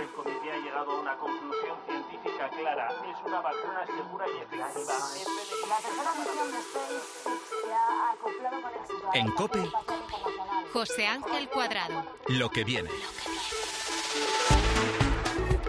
El comité ha llegado a una conclusión científica clara. Es una vacuna segura y efectiva. La tercera misión de SpaceX se ha acoplado con éxito En COPE. José Ángel Cuadrado. Lo que viene.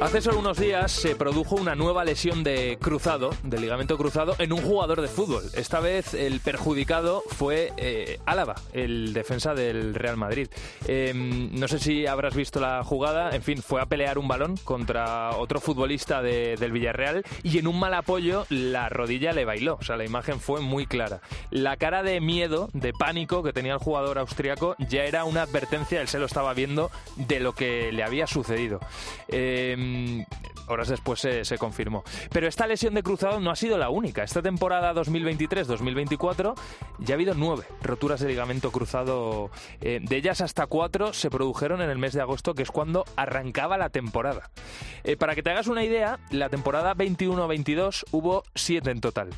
Hace solo unos días se produjo una nueva lesión de cruzado, de ligamento cruzado, en un jugador de fútbol. Esta vez el perjudicado fue eh, Álava, el defensa del Real Madrid. Eh, no sé si habrás visto la jugada, en fin, fue a pelear un balón contra otro futbolista de- del Villarreal y en un mal apoyo la rodilla le bailó. O sea, la imagen fue muy clara. La cara de miedo, de pánico que tenía el jugador austriaco ya era una advertencia, él se lo estaba viendo, de lo que le había sucedido. Eh, horas después se, se confirmó. Pero esta lesión de cruzado no ha sido la única. Esta temporada 2023-2024 ya ha habido nueve roturas de ligamento cruzado. Eh, de ellas hasta cuatro se produjeron en el mes de agosto, que es cuando arrancaba la temporada. Eh, para que te hagas una idea, la temporada 21-22 hubo siete en total.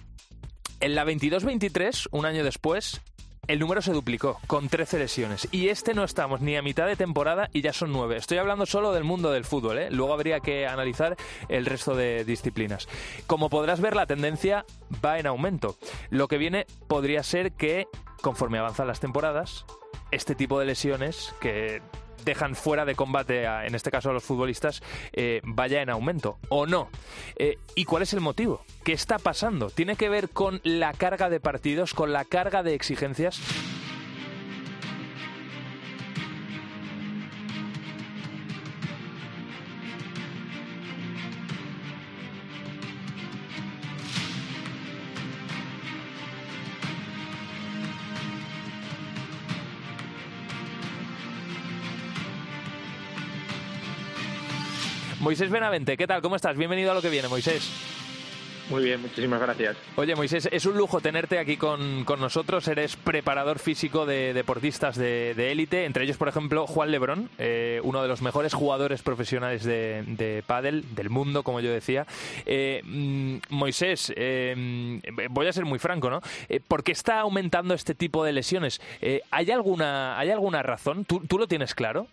En la 22-23, un año después, el número se duplicó, con 13 lesiones. Y este no estamos ni a mitad de temporada y ya son 9. Estoy hablando solo del mundo del fútbol, ¿eh? Luego habría que analizar el resto de disciplinas. Como podrás ver, la tendencia va en aumento. Lo que viene podría ser que, conforme avanzan las temporadas, este tipo de lesiones que dejan fuera de combate, a, en este caso a los futbolistas, eh, vaya en aumento o no. Eh, ¿Y cuál es el motivo? ¿Qué está pasando? ¿Tiene que ver con la carga de partidos, con la carga de exigencias? Moisés Benavente, ¿qué tal? ¿Cómo estás? Bienvenido a lo que viene, Moisés. Muy bien, muchísimas gracias. Oye, Moisés, es un lujo tenerte aquí con, con nosotros. Eres preparador físico de deportistas de de élite, entre ellos, por ejemplo, Juan Lebrón, eh, uno de los mejores jugadores profesionales de, de pádel del mundo, como yo decía. Eh, mm, Moisés, eh, voy a ser muy franco, ¿no? ¿Por qué está aumentando este tipo de lesiones? ¿hay, alguna, ¿Hay alguna razón? ¿Tú, ¿Tú lo tienes claro?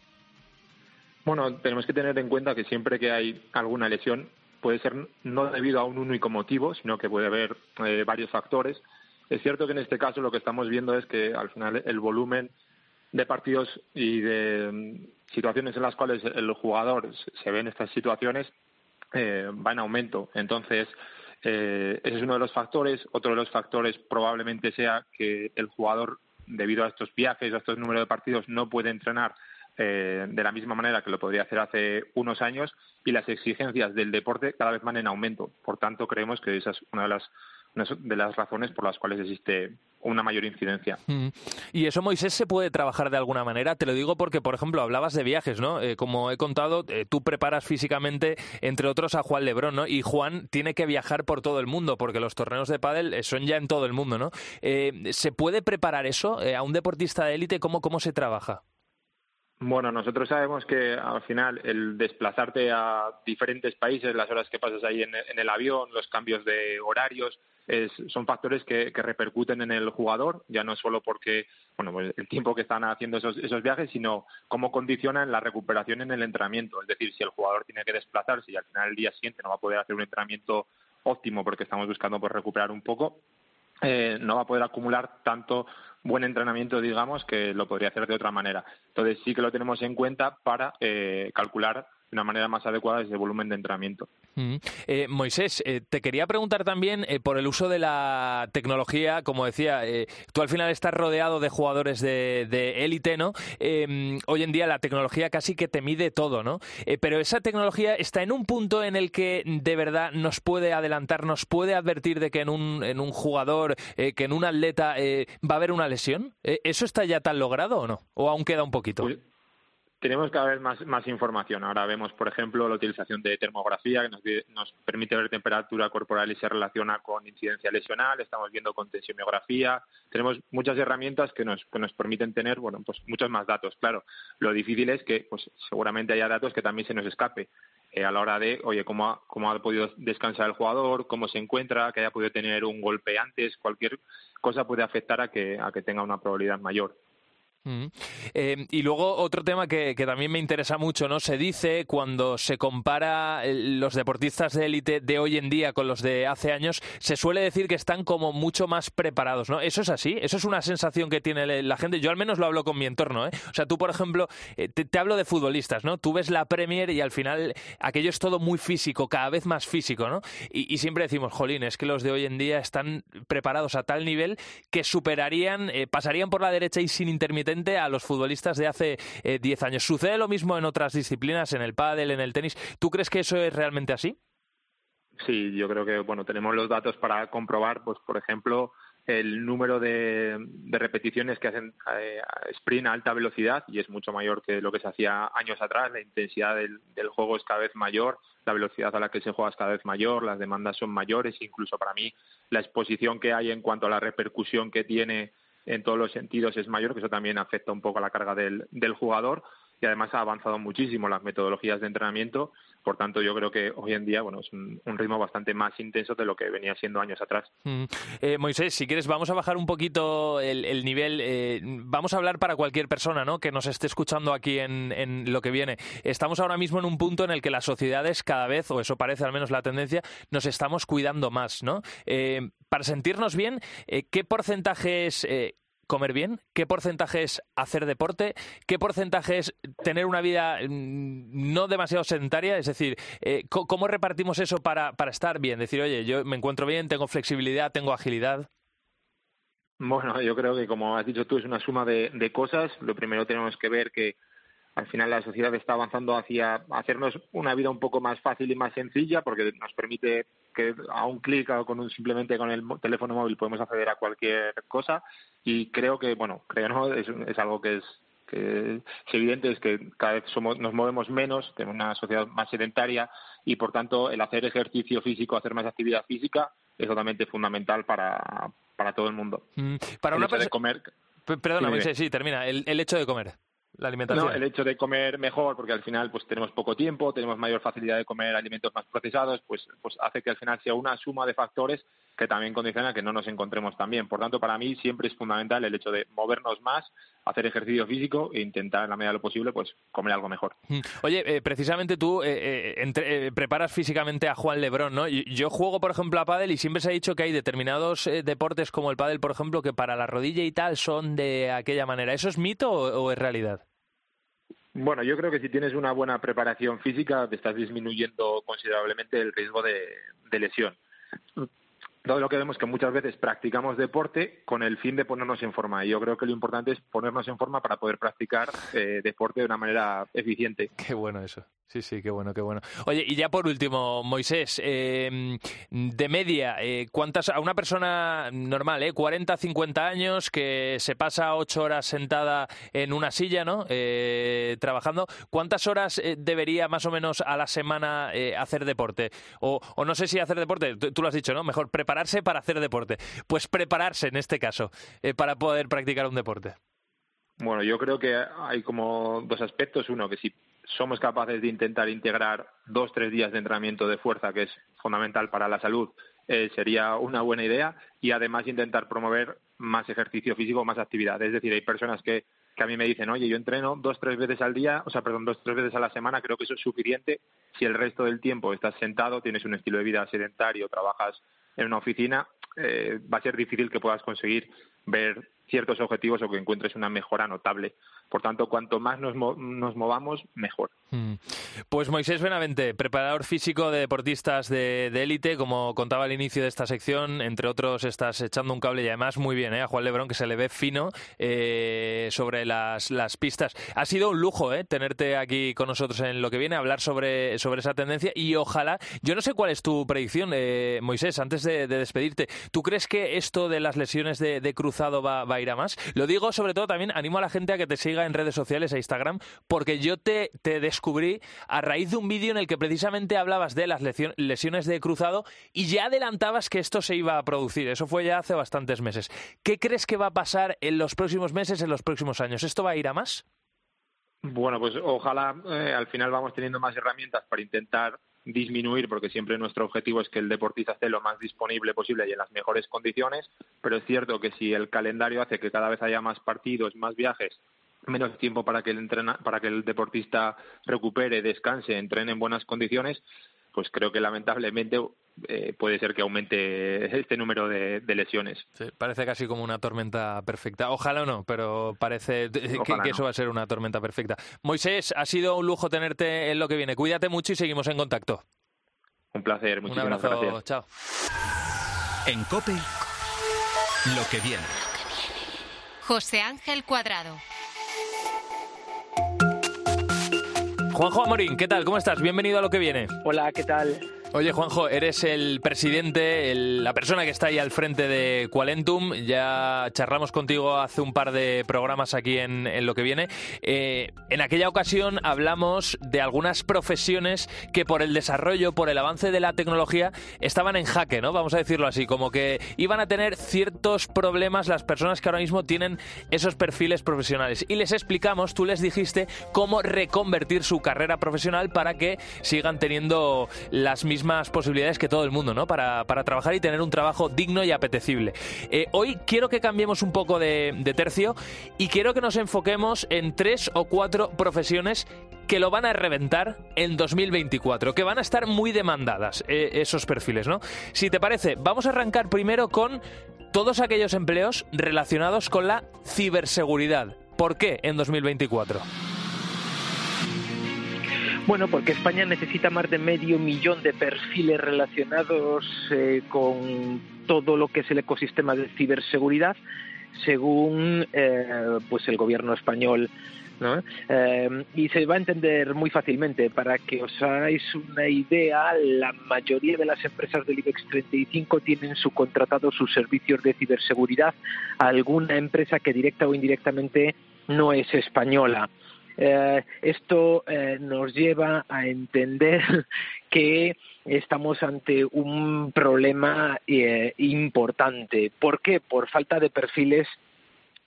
Bueno, tenemos que tener en cuenta que siempre que hay alguna lesión puede ser no debido a un único motivo, sino que puede haber eh, varios factores. Es cierto que en este caso lo que estamos viendo es que al final el volumen de partidos y de mm, situaciones en las cuales el jugador se ve en estas situaciones eh, va en aumento. Entonces, eh, ese es uno de los factores. Otro de los factores probablemente sea que el jugador, debido a estos viajes, a estos números de partidos, no puede entrenar eh, de la misma manera que lo podría hacer hace unos años y las exigencias del deporte cada vez van en aumento. Por tanto, creemos que esa es una de las, de las razones por las cuales existe una mayor incidencia. Mm. Y eso, Moisés, se puede trabajar de alguna manera. Te lo digo porque, por ejemplo, hablabas de viajes, ¿no? Eh, como he contado, eh, tú preparas físicamente, entre otros, a Juan Lebrón, ¿no? Y Juan tiene que viajar por todo el mundo porque los torneos de pádel son ya en todo el mundo, ¿no? ¿Se puede preparar eso a un deportista de élite? ¿Cómo, ¿Cómo se trabaja? Bueno, nosotros sabemos que al final el desplazarte a diferentes países, las horas que pasas ahí en, el avión, los cambios de horarios, es, son factores que, que, repercuten en el jugador, ya no solo porque bueno, pues el tiempo que están haciendo esos, esos viajes, sino cómo condicionan la recuperación en el entrenamiento. Es decir, si el jugador tiene que desplazarse y al final el día siguiente no va a poder hacer un entrenamiento óptimo porque estamos buscando pues, recuperar un poco, eh, no va a poder acumular tanto buen entrenamiento, digamos, que lo podría hacer de otra manera. Entonces sí que lo tenemos en cuenta para eh, calcular de una manera más adecuada ese volumen de entrenamiento. Mm. Eh, Moisés, eh, te quería preguntar también eh, por el uso de la tecnología. Como decía, tú al final estás rodeado de jugadores de élite, ¿no? Em, hoy en día la tecnología casi que te mide todo, ¿no? pero esa tecnología está en un punto en el que de verdad nos puede adelantar, nos puede advertir de que en un, en un jugador, que en un atleta va a haber una lesión. ¿Eso está ya tan logrado o no? ¿O aún queda un poquito? Pues, tenemos cada vez más, más información. Ahora vemos, por ejemplo, la utilización de termografía, que nos, nos, permite ver temperatura corporal y se relaciona con incidencia lesional. Estamos viendo con tensiomiografía. Tenemos muchas herramientas que nos, que nos permiten tener, bueno, pues muchos más datos. Claro, lo difícil es que, pues seguramente haya datos que también se nos escape. Eh, a la hora de, oye, cómo ha, cómo ha podido descansar el jugador, cómo se encuentra, que haya podido tener un golpe antes, cualquier cosa puede afectar a que, a que tenga una probabilidad mayor. Eh, y luego otro tema que, también me interesa mucho, ¿no? Se dice cuando se compara eh, los deportistas de élite de hoy en día con los de hace años, se suele decir que están como mucho más preparados, ¿no? ¿Eso es así? ¿Eso es una sensación que tiene la gente? Yo al menos lo hablo con mi entorno, ¿eh? O sea, tú, por ejemplo, eh, te, hablo de futbolistas, ¿no? Tú ves la Premier y al final aquello es todo muy físico, cada vez más físico, ¿no? Y, siempre decimos, jolín, es que los de hoy en día están preparados a tal nivel que superarían, pasarían por la derecha y sin a los futbolistas de hace 10 eh, años. ¿Sucede lo mismo en otras disciplinas, en el pádel, en el tenis? ¿Tú crees que eso es realmente así? Sí, yo creo que bueno tenemos los datos para comprobar, pues por ejemplo, el número de, repeticiones que hacen eh, sprint a alta velocidad y es mucho mayor que lo que se hacía años atrás. La intensidad del, del, juego es cada vez mayor, la velocidad a la que se juega es cada vez mayor, las demandas son mayores, incluso para mí la exposición que hay en cuanto a la repercusión que tiene en todos los sentidos es mayor, que eso también afecta un poco a la carga del, del jugador y además ha avanzado muchísimo las metodologías de entrenamiento. Por tanto, yo creo que hoy en día bueno, es un, ritmo bastante más intenso de lo que venía siendo años atrás. Mm. Eh, Moisés, si quieres, vamos a bajar un poquito el, nivel. Eh, vamos a hablar para cualquier persona ¿no? que nos esté escuchando aquí en, en, lo que viene. Estamos ahora mismo en un punto en el que las sociedades cada vez, o eso parece al menos la tendencia, nos estamos cuidando más. ¿no? Eh, para sentirnos bien, ¿qué porcentaje es comer bien, qué porcentaje es hacer deporte, qué porcentaje es tener una vida mm, no demasiado sedentaria, es decir, eh, ¿cómo repartimos eso para, para estar bien? Decir, oye, yo me encuentro bien, tengo flexibilidad, tengo agilidad. Bueno, yo creo que como has dicho tú es una suma de, de cosas. Lo primero tenemos que ver que al final la sociedad está avanzando hacia hacernos una vida un poco más fácil y más sencilla porque nos permite que a un clic o con un, simplemente con el teléfono móvil podemos acceder a cualquier cosa. Y creo que bueno creo no es, es algo que es que es evidente es que cada vez somos, nos movemos menos tenemos una sociedad más sedentaria y por tanto el hacer ejercicio físico hacer más actividad física es totalmente fundamental para para todo el mundo. Mm, para una persona comer perdona sí, termina. El, el hecho de comer la alimentación. No, el hecho de comer mejor, porque al final pues tenemos poco tiempo, tenemos mayor facilidad de comer alimentos más procesados, pues, pues hace que al final sea una suma de factores que también condiciona que no nos encontremos tan bien. Por tanto, para mí siempre es fundamental el hecho de movernos más, hacer ejercicio físico e intentar, en la medida de lo posible, pues comer algo mejor. Mm. Oye, eh, precisamente tú eh, eh, preparas físicamente a Juan Lebrón, ¿no? Yo juego, por ejemplo, a pádel y siempre se ha dicho que hay determinados deportes como el pádel, por ejemplo, que para la rodilla y tal son de aquella manera. ¿Eso es mito o es realidad? Bueno, yo creo que si tienes una buena preparación física, te estás disminuyendo considerablemente el riesgo de, de lesión. Todo lo que vemos que muchas veces practicamos deporte con el fin de ponernos en forma. Y yo creo que lo importante es ponernos en forma para poder practicar eh, deporte de una manera eficiente. Qué bueno eso. Sí, sí, qué bueno, qué bueno. Oye, y ya por último, Moisés, em, de media, eh, ¿cuántas, a una persona normal, eh, 40, 50 años, que se pasa ocho horas sentada en una silla, ¿no? Eh, trabajando, ¿cuántas horas debería más o menos a la semana hacer deporte? O, o, no sé si hacer deporte, tú, lo has dicho, ¿no? Mejor prepararse para hacer deporte. Pues prepararse en este caso, para poder practicar un deporte. Bueno, yo creo que hay como dos aspectos. Uno, que si somos capaces de intentar integrar dos, tres días de entrenamiento de fuerza, que es fundamental para la salud, eh, sería una buena idea. Y además intentar promover más ejercicio físico, más actividad. Es decir, hay personas que, que a mí me dicen, oye, yo entreno dos, tres veces al día, o sea, perdón, dos, tres veces a la semana, creo que eso es suficiente. Si el resto del tiempo estás sentado, tienes un estilo de vida sedentario, trabajas en una oficina, eh, va a ser difícil que puedas conseguir ver ciertos objetivos o que encuentres una mejora notable. Por tanto, cuanto más nos, nos movamos, mejor. Mm. Pues Moisés Benavente, preparador físico de deportistas de élite, como contaba al inicio de esta sección, entre otros estás echando un cable y además muy bien, ¿eh? a Juan Lebrón, que se le ve fino eh, sobre las, las, pistas. Ha sido un lujo ¿eh? tenerte aquí con nosotros en lo que viene, hablar sobre, sobre esa tendencia y ojalá, yo no sé cuál es tu predicción, eh, Moisés, antes de, despedirte, ¿tú crees que esto de las lesiones de, cruzado va, va, a ir a más? Lo digo sobre todo también, animo a la gente a que te siga en redes sociales, a Instagram, porque yo te, te descubrí a raíz de un vídeo en el que precisamente hablabas de las lesiones de cruzado y ya adelantabas que esto se iba a producir. Eso fue ya hace bastantes meses. ¿Qué crees que va a pasar en los próximos meses, en los próximos años? ¿Esto va a ir a más? Bueno, pues ojalá eh, al final vamos teniendo más herramientas para intentar disminuir, porque siempre nuestro objetivo es que el deportista esté lo más disponible posible y en las mejores condiciones, pero es cierto que si el calendario hace que cada vez haya más partidos, más viajes menos tiempo para que el entrena, para que el deportista recupere, descanse, entrene en buenas condiciones, pues creo que lamentablemente eh, puede ser que aumente este número de, lesiones. parece casi como una tormenta perfecta. Ojalá o no, pero parece que, eso va a ser una tormenta perfecta. Moisés, ha sido un lujo tenerte en lo que viene. Cuídate mucho y seguimos en contacto. Un placer, muchísimas un abrazo, Chao. En COPE, lo que viene. José Ángel Cuadrado. Juanjo Amorín, ¿qué tal? ¿Cómo estás? Bienvenido a lo que viene. Hola, ¿qué tal? Oye, Juanjo, eres el presidente, la persona que está ahí al frente de Qualentum. Ya charlamos contigo hace un par de programas aquí en, Lo que viene. Eh, en aquella ocasión hablamos de algunas profesiones que por el desarrollo, por el avance de la tecnología, estaban en jaque, ¿no? Vamos a decirlo así, como que iban a tener ciertos problemas las personas que ahora mismo tienen esos perfiles profesionales. Y les explicamos, tú les dijiste, cómo reconvertir su carrera profesional para que sigan teniendo las mismas más posibilidades que todo el mundo, ¿no? Para, trabajar y tener un trabajo digno y apetecible. Eh, hoy quiero que cambiemos un poco de, tercio y quiero que nos enfoquemos en tres o cuatro profesiones que lo van a reventar en 2024, que van a estar muy demandadas eh, esos perfiles, ¿no? Si te parece, vamos a arrancar primero con todos aquellos empleos relacionados con la ciberseguridad. ¿Por qué en 2024? Bueno, porque España necesita más de medio millón de perfiles relacionados eh, con todo lo que es el ecosistema de ciberseguridad, según eh, pues el gobierno español. ¿no? Eh, y se va a entender muy fácilmente. Para que os hagáis una idea, la mayoría de las empresas del IBEX 35 tienen subcontratado sus servicios de ciberseguridad a alguna empresa que directa o indirectamente no es española. Eh, esto eh, nos lleva a entender que estamos ante un problema eh, importante. ¿Por qué? Por falta de perfiles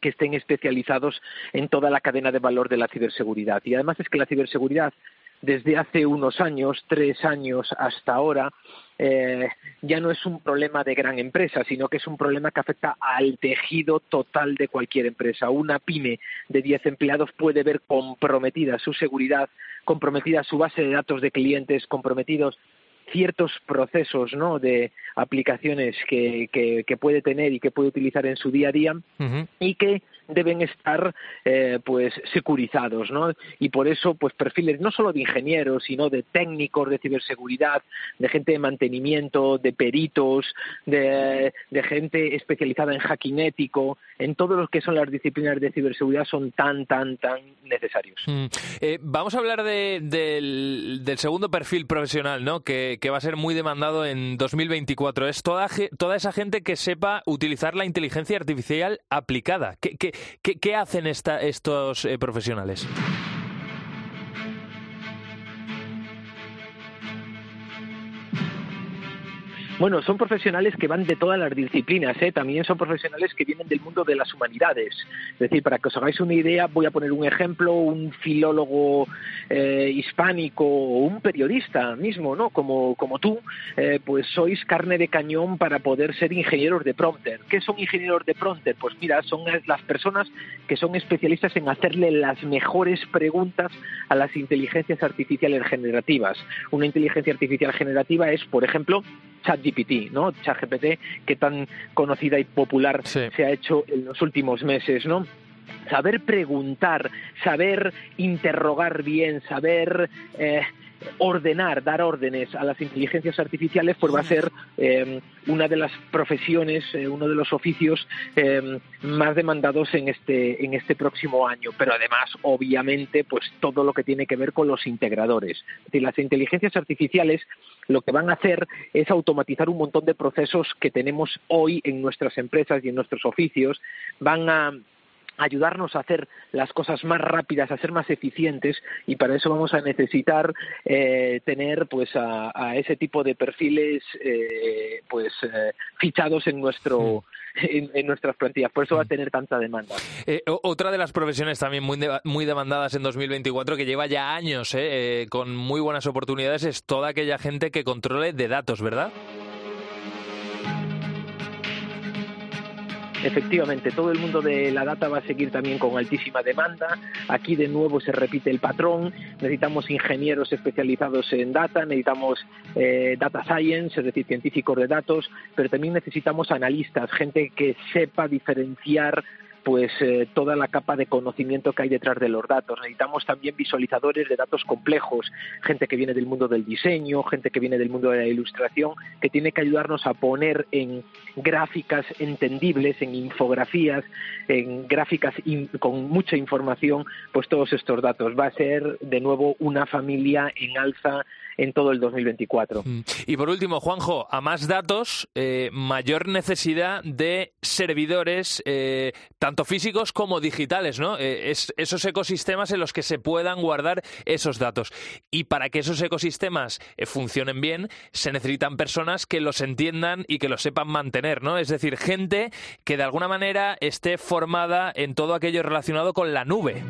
que estén especializados en toda la cadena de valor de la ciberseguridad. Y además es que la ciberseguridad desde hace unos años, tres años hasta ahora, eh, ya no es un problema de gran empresa, sino que es un problema que afecta al tejido total de cualquier empresa. Una pyme de 10 empleados puede ver comprometida su seguridad, comprometida su base de datos de clientes, comprometidos ciertos procesos ¿no? de aplicaciones que, que, puede tener y que puede utilizar en su día a día y que deben estar eh, pues securizados ¿no? y por eso pues perfiles no solo de ingenieros sino de técnicos de ciberseguridad de gente de mantenimiento de peritos de, de gente especializada en hacking ético en todo lo que son las disciplinas de ciberseguridad son tan tan tan necesarios mm. eh, vamos a hablar de, del, del segundo perfil profesional ¿no? que que, va a ser muy demandado en 2024. Es toda, toda esa gente que sepa utilizar la inteligencia artificial aplicada. ¿Qué, qué, qué hacen estos eh, profesionales? Bueno, son profesionales que van de todas las disciplinas, ¿eh? también son profesionales que vienen del mundo de las humanidades. Es decir, para que os hagáis una idea, voy a poner un ejemplo, un filólogo eh, hispánico o un periodista mismo, ¿no? Como, como tú, eh, pues sois carne de cañón para poder ser ingenieros de prompter. ¿Qué son ingenieros de prompter? Pues mira, son las personas que son especialistas en hacerle las mejores preguntas a las inteligencias artificiales generativas. Una inteligencia artificial generativa es, por ejemplo, ChatGPT, ¿no? ChatGPT, que tan conocida y popular se ha hecho en los últimos meses, ¿no? saber preguntar, saber interrogar bien, saber eh, ordenar, dar órdenes a las inteligencias artificiales, pues va a ser eh, una de las profesiones, eh, uno de los oficios eh, más demandados en este, en este próximo año. Pero además, obviamente, pues todo lo que tiene que ver con los integradores. Es decir, las inteligencias artificiales lo que van a hacer es automatizar un montón de procesos que tenemos hoy en nuestras empresas y en nuestros oficios. Van a ayudarnos a hacer las cosas más rápidas, a ser más eficientes y para eso vamos a necesitar eh, tener pues a, ese tipo de perfiles eh, pues eh, fichados en nuestro en, nuestras plantillas. Por eso va a tener tanta demanda. otra de las profesiones también muy, muy demandadas en 2024 que lleva ya años con muy buenas oportunidades es toda aquella gente que controle de datos, ¿verdad? Efectivamente, todo el mundo de la data va a seguir también con altísima demanda. Aquí de nuevo se repite el patrón. Necesitamos ingenieros especializados en data, necesitamos eh, data science, es decir, científicos de datos, pero también necesitamos analistas, gente que sepa diferenciar pues eh, toda la capa de conocimiento que hay detrás de los datos. Necesitamos también visualizadores de datos complejos, gente que viene del mundo del diseño, gente que viene del mundo de la ilustración, que tiene que ayudarnos a poner en gráficas entendibles, en infografías, en gráficas con mucha información, pues todos estos datos. Va a ser de nuevo una familia en alza en todo el 2024. Mm. Y por último, Juanjo, a más datos, eh, mayor necesidad de servidores, eh, tanto físicos como digitales, ¿no? Eh, es, esos ecosistemas en los que se puedan guardar esos datos. Y para que esos ecosistemas funcionen bien, se necesitan personas que los entiendan y que los sepan mantener, ¿no? Es decir, gente que de alguna manera esté formada en todo aquello relacionado con la nube.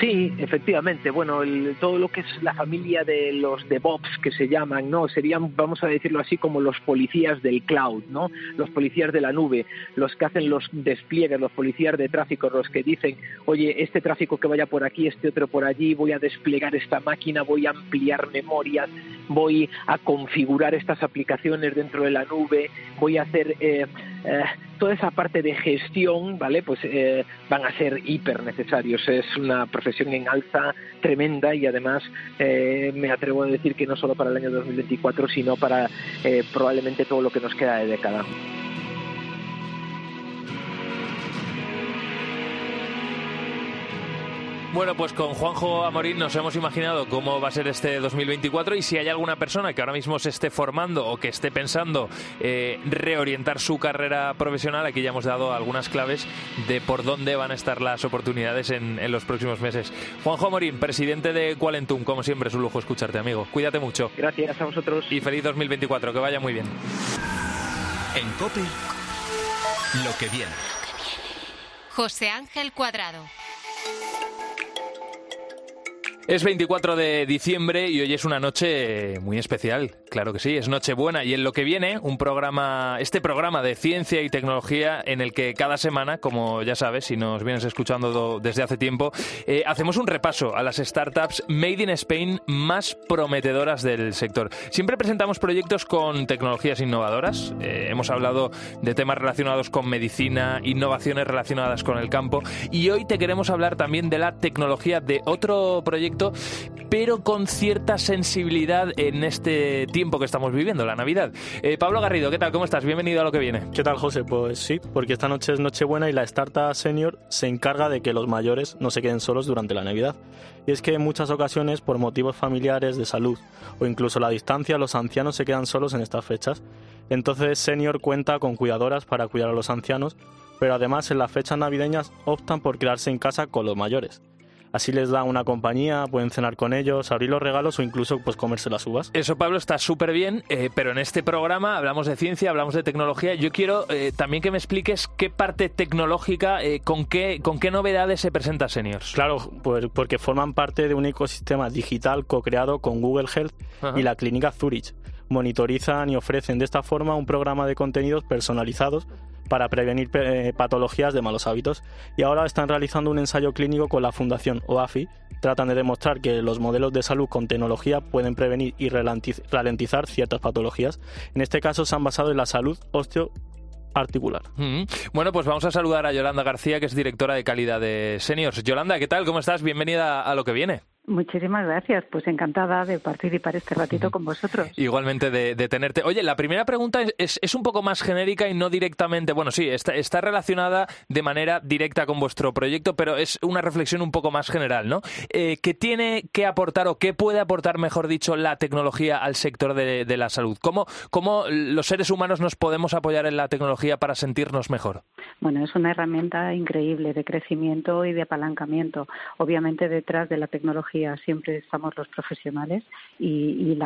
Sí, efectivamente. Bueno, todo lo que es la familia de los DevOps que se llaman, ¿no? Serían, vamos a decirlo así, como los policías del cloud, ¿no? Los policías de la nube, los que hacen los despliegues, los policías de tráfico, los que dicen, oye, este tráfico que vaya por aquí, este otro por allí, voy a desplegar esta máquina, voy a ampliar memorias, voy a configurar estas aplicaciones dentro de la nube, voy a hacer eh, eh, toda esa parte de gestión, ¿vale? Pues eh, van a ser hiper necesarios. Es una en alza tremenda y además me atrevo a decir que no solo para el año 2024, sino para probablemente todo lo que nos queda de década. Bueno, pues con Juanjo Amorín nos hemos imaginado cómo va a ser este 2024 y si hay alguna persona que ahora mismo se esté formando o que esté pensando eh, reorientar su carrera profesional, aquí ya hemos dado algunas claves de por dónde van a estar las oportunidades en, los próximos meses. Juanjo Amorín, presidente de Qualentum, como siempre es un lujo escucharte, amigo. Cuídate mucho. Gracias a vosotros. Y feliz 2024, que vaya muy bien. En COPE, lo que viene. José Ángel Cuadrado. Es 24 de diciembre y hoy es una noche muy especial, claro que sí, es Nochebuena y en lo que viene un programa, este programa de ciencia y tecnología en el que cada semana, como ya sabes, si nos vienes escuchando desde hace tiempo, eh, hacemos un repaso a las startups made in Spain más prometedoras del sector. Siempre presentamos proyectos con tecnologías innovadoras, eh, hemos hablado de temas relacionados con medicina, innovaciones relacionadas con el campo y hoy te queremos hablar también de la tecnología de otro proyecto pero con cierta sensibilidad en este tiempo que estamos viviendo, la Navidad. Eh, Pablo Garrido, ¿qué tal? ¿Cómo estás? Bienvenido a lo que viene. ¿Qué tal, José? Pues sí, porque esta noche es Nochebuena y la Startup Senior se encarga de que los mayores no se queden solos durante la Navidad. Y es que en muchas ocasiones, por motivos familiares, de salud o incluso la distancia, los ancianos se quedan solos en estas fechas. Entonces, Senior cuenta con cuidadoras para cuidar a los ancianos, pero además en las fechas navideñas optan por quedarse en casa con los mayores. Así les da una compañía, pueden cenar con ellos, abrir los regalos o incluso pues comerse las uvas. Eso, Pablo, está súper bien, eh, pero en este programa hablamos de ciencia, hablamos de tecnología. Yo quiero eh, también que me expliques qué parte tecnológica, eh, con, qué, con qué novedades se presenta Seniors. Claro, pues porque forman parte de un ecosistema digital co-creado con Google Health y la clínica Zurich monitorizan y ofrecen de esta forma un programa de contenidos personalizados para prevenir eh, patologías de malos hábitos. Y ahora están realizando un ensayo clínico con la Fundación OAFI. Tratan de demostrar que los modelos de salud con tecnología pueden prevenir y ralentizar ciertas patologías. En este caso se han basado en la salud osteo articular. Bueno, pues vamos a saludar a Yolanda García, que es directora de calidad de Seniors. Yolanda, ¿qué tal? ¿Cómo estás? Bienvenida a lo que viene. Muchísimas gracias, pues encantada de participar este ratito con vosotros. Igualmente de, tenerte. Oye, la primera pregunta es, es, un poco más genérica y no directamente, bueno, sí, está, está relacionada de manera directa con vuestro proyecto, pero es una reflexión un poco más general, ¿no? Eh, ¿Qué tiene que aportar o qué puede aportar, mejor dicho, la tecnología al sector de, de la salud? ¿Cómo, ¿Cómo los seres humanos nos podemos apoyar en la tecnología para sentirnos mejor? Bueno, es una herramienta increíble de crecimiento y de apalancamiento. Obviamente detrás de la tecnología siempre estamos los profesionales y,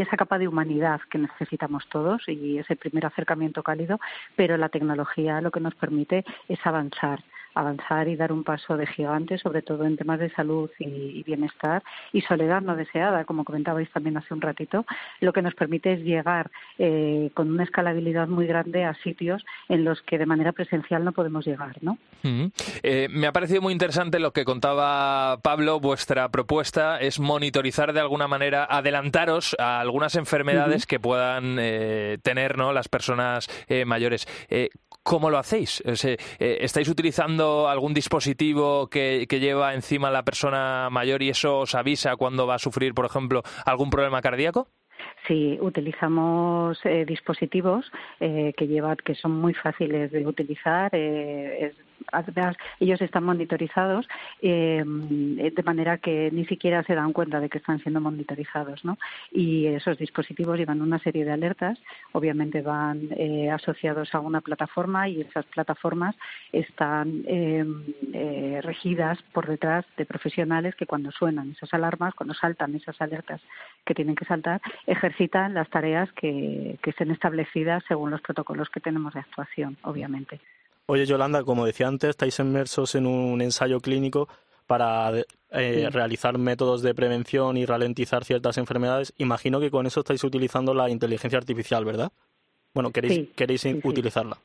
esa capa de humanidad que necesitamos todos y ese primer acercamiento cálido, pero la tecnología lo que nos permite es avanzar avanzar y dar un paso de gigante, sobre todo en temas de salud y, bienestar y soledad no deseada, como comentabais también hace un ratito, lo que nos permite es llegar eh, con una escalabilidad muy grande a sitios en los que de manera presencial no podemos llegar, ¿no? Eh, me ha parecido muy interesante lo que contaba Pablo. Vuestra propuesta es monitorizar de alguna manera, adelantaros a algunas enfermedades que puedan eh, tener ¿no? las personas mayores. ¿Cómo lo hacéis? ¿Estáis utilizando algún dispositivo que, lleva encima la persona mayor y eso os avisa cuando va a sufrir, por ejemplo, algún problema cardíaco? Sí, utilizamos eh, dispositivos eh, que llevan, que son muy fáciles de utilizar. Eh, ellos están monitorizados eh, de manera que ni siquiera se dan cuenta de que están siendo monitorizados, ¿no? Y esos dispositivos llevan una serie de alertas, obviamente van eh, asociados a una plataforma y esas plataformas están em, eh, regidas por detrás de profesionales que cuando suenan esas alarmas, cuando saltan esas alertas que tienen que saltar, ejercitan las tareas que, que estén establecidas según los protocolos que tenemos de actuación, obviamente. Oye, Yolanda, como decía antes, estáis inmersos en un ensayo clínico para eh, realizar métodos de prevención y ralentizar ciertas enfermedades. Imagino que con eso estáis utilizando la inteligencia artificial, ¿verdad? Bueno, queréis, queréis utilizarla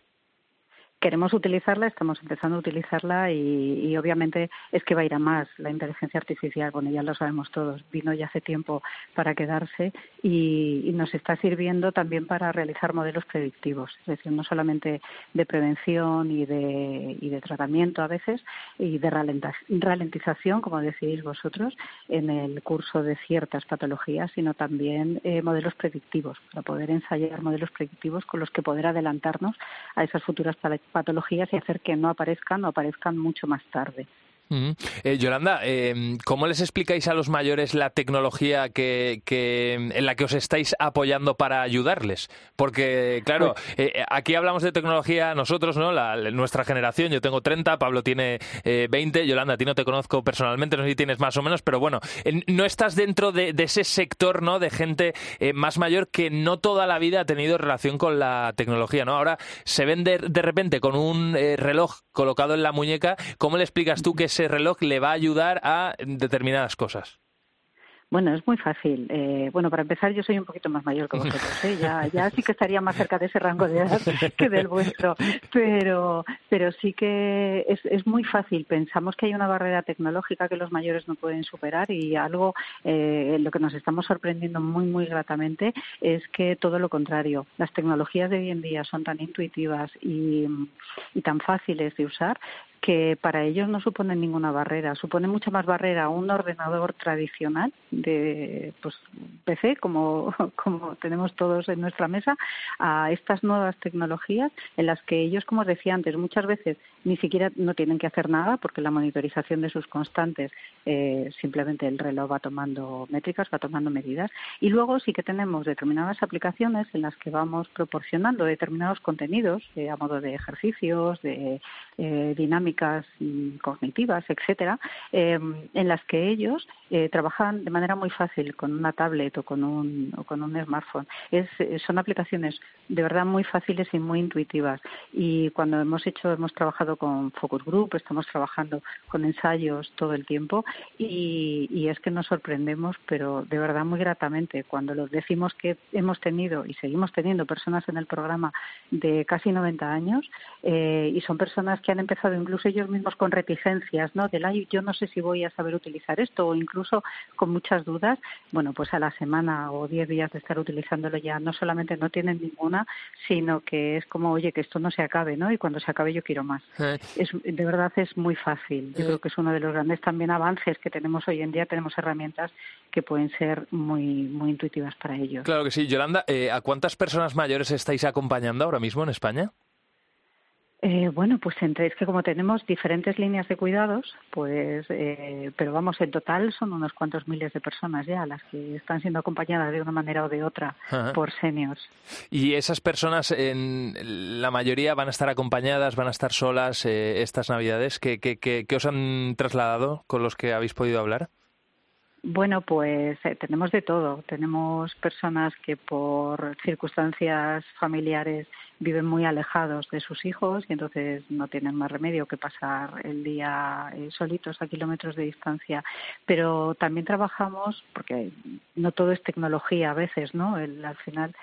queremos utilizarla, estamos empezando a utilizarla y, obviamente es que va a ir a más la inteligencia artificial, bueno, ya lo sabemos todos, vino ya hace tiempo para quedarse y, nos está sirviendo también para realizar modelos predictivos, es decir, no solamente de prevención y de, y de tratamiento a veces y de ralentización, como decís vosotros, en el curso de ciertas patologías, sino también eh, modelos predictivos, para poder ensayar modelos predictivos con los que poder adelantarnos a esas futuras y hacer que no aparezcan o aparezcan mucho más tarde. Eh, Yolanda, eh, ¿cómo les explicáis a los mayores la tecnología que, en la que os estáis apoyando para ayudarles? Porque, claro, pues eh, aquí hablamos de tecnología nosotros, ¿no? nuestra generación, yo tengo 30, Pablo tiene 20, Yolanda, a ti no te conozco personalmente, no sé si tienes más o menos, pero bueno, no estás dentro de, ese sector, ¿no? De gente más mayor que no toda la vida ha tenido relación con la tecnología, ¿no? Ahora se ven de, de repente con un reloj colocado en la muñeca, ¿cómo le explicas tú que ese reloj le va a ayudar a determinadas cosas? Bueno, es muy fácil. Eh, bueno, para empezar, yo soy un poquito más mayor que vosotros. ¿eh? Ya, ya sí que estaría más cerca de ese rango de edad que del vuestro. Pero, pero sí que es, es muy fácil. Pensamos que hay una barrera tecnológica que los mayores no pueden superar y algo eh, lo que nos estamos sorprendiendo muy, muy gratamente es que todo lo contrario. Las tecnologías de hoy en día son tan intuitivas y, y tan fáciles de usar que para ellos no suponen ninguna barrera. Supone mucha más barrera un ordenador tradicional de pues, PC, como, como tenemos todos en nuestra mesa, a estas nuevas tecnologías en las que ellos, como decía antes, muchas veces ni siquiera no tienen que hacer nada porque la monitorización de sus constantes eh, simplemente el reloj va tomando métricas, va tomando medidas. Y luego sí que tenemos determinadas aplicaciones en las que vamos proporcionando determinados contenidos eh, a modo de ejercicios, de eh, dinámicas y cognitivas, etcétera, em, en las que ellos eh, trabajan de manera muy fácil con una tablet o con un, o con un smartphone. Es, son aplicaciones de verdad muy fáciles y muy intuitivas. Y cuando hemos hecho, hemos trabajado con focus group, estamos trabajando con ensayos todo el tiempo y, y es que nos sorprendemos, pero de verdad muy gratamente cuando los decimos que hemos tenido y seguimos teniendo personas en el programa de casi 90 años eh, y son personas que han empezado incluso ellos mismos con reticencias, ¿no? Del ay, yo no sé si voy a saber utilizar esto o incluso con muchas dudas. Bueno, pues a la semana o 10 días de estar utilizándolo ya no solamente no tienen ninguna, sino que es como, oye, que esto no se acabe, ¿no? Y cuando se acabe yo quiero más. Eh. Es, de verdad es muy fácil. Yo creo que es uno de los grandes también avances que tenemos hoy en día. Tenemos herramientas que pueden ser muy, muy intuitivas para ellos. Claro que sí. Yolanda, eh, ¿a cuántas personas mayores estáis acompañando ahora mismo en España? Eh, bueno, pues entre es que como tenemos diferentes líneas de cuidados, pues, eh, pero vamos, en total son unos cuantos miles de personas ya las que están siendo acompañadas de una manera o de otra por seniors. Y esas personas, en la mayoría, van a estar acompañadas, van a estar solas eh, estas Navidades. ¿Qué, qué, qué os han trasladado con los que habéis podido hablar? Bueno, pues eh, tenemos de todo. Tenemos personas que por circunstancias familiares viven muy alejados de sus hijos y entonces no tienen más remedio que pasar el día eh, solitos a kilómetros de distancia. Pero también trabajamos, porque no todo es tecnología a veces, ¿no? al final